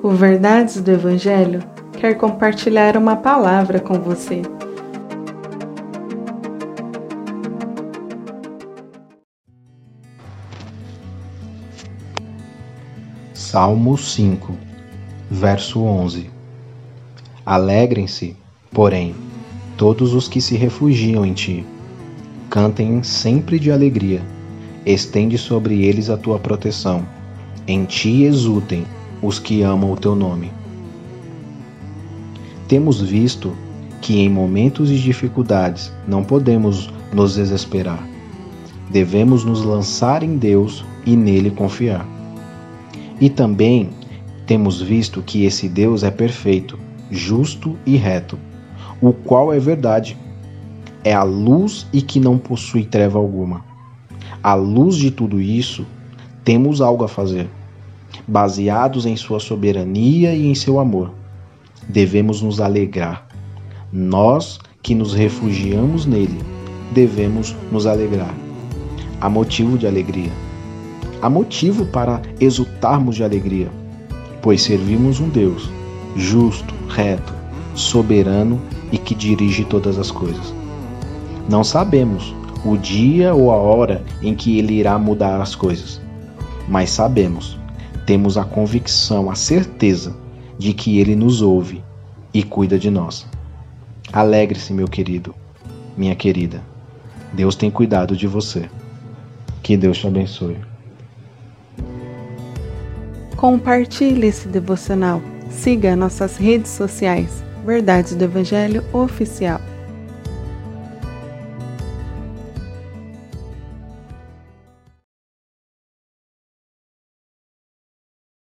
O Verdades do Evangelho quer compartilhar uma palavra com você. Salmo 5, verso 11 Alegrem-se, porém, todos os que se refugiam em ti. Cantem sempre de alegria. Estende sobre eles a tua proteção. Em ti exultem os que amam o teu nome. Temos visto que em momentos de dificuldades não podemos nos desesperar. Devemos nos lançar em Deus e nele confiar. E também temos visto que esse Deus é perfeito, justo e reto, o qual é verdade. É a luz e que não possui treva alguma. À luz de tudo isso, temos algo a fazer. Baseados em sua soberania e em seu amor, devemos nos alegrar. Nós que nos refugiamos nele, devemos nos alegrar. Há motivo de alegria há motivo para exultarmos de alegria, pois servimos um Deus justo, reto, soberano e que dirige todas as coisas. Não sabemos o dia ou a hora em que ele irá mudar as coisas, mas sabemos, temos a convicção, a certeza de que ele nos ouve e cuida de nós. Alegre-se, meu querido, minha querida. Deus tem cuidado de você. Que Deus te abençoe. Compartilhe esse devocional. Siga nossas redes sociais. Verdades do Evangelho Oficial.